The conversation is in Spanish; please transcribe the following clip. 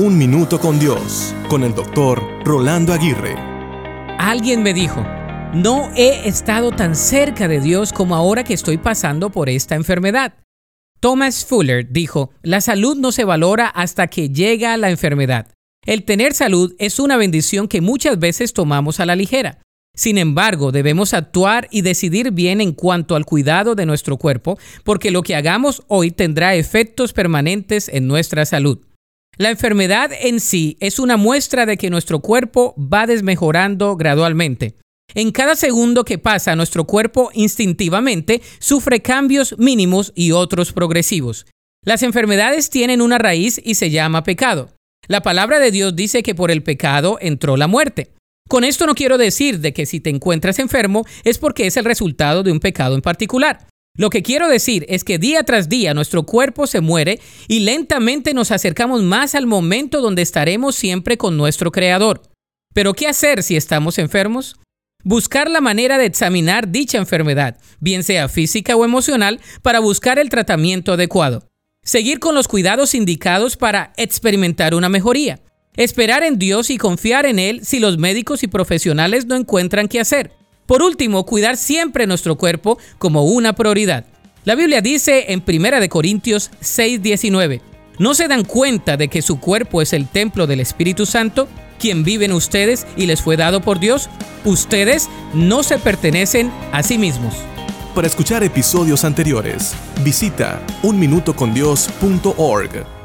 Un Minuto con Dios, con el doctor Rolando Aguirre. Alguien me dijo, no he estado tan cerca de Dios como ahora que estoy pasando por esta enfermedad. Thomas Fuller dijo, la salud no se valora hasta que llega la enfermedad. El tener salud es una bendición que muchas veces tomamos a la ligera. Sin embargo, debemos actuar y decidir bien en cuanto al cuidado de nuestro cuerpo, porque lo que hagamos hoy tendrá efectos permanentes en nuestra salud. La enfermedad en sí es una muestra de que nuestro cuerpo va desmejorando gradualmente. En cada segundo que pasa, nuestro cuerpo instintivamente sufre cambios mínimos y otros progresivos. Las enfermedades tienen una raíz y se llama pecado. La palabra de Dios dice que por el pecado entró la muerte. Con esto no quiero decir de que si te encuentras enfermo es porque es el resultado de un pecado en particular. Lo que quiero decir es que día tras día nuestro cuerpo se muere y lentamente nos acercamos más al momento donde estaremos siempre con nuestro Creador. Pero ¿qué hacer si estamos enfermos? Buscar la manera de examinar dicha enfermedad, bien sea física o emocional, para buscar el tratamiento adecuado. Seguir con los cuidados indicados para experimentar una mejoría. Esperar en Dios y confiar en Él si los médicos y profesionales no encuentran qué hacer. Por último, cuidar siempre nuestro cuerpo como una prioridad. La Biblia dice en 1 Corintios 6:19, ¿no se dan cuenta de que su cuerpo es el templo del Espíritu Santo, quien vive en ustedes y les fue dado por Dios? Ustedes no se pertenecen a sí mismos. Para escuchar episodios anteriores, visita unminutocondios.org.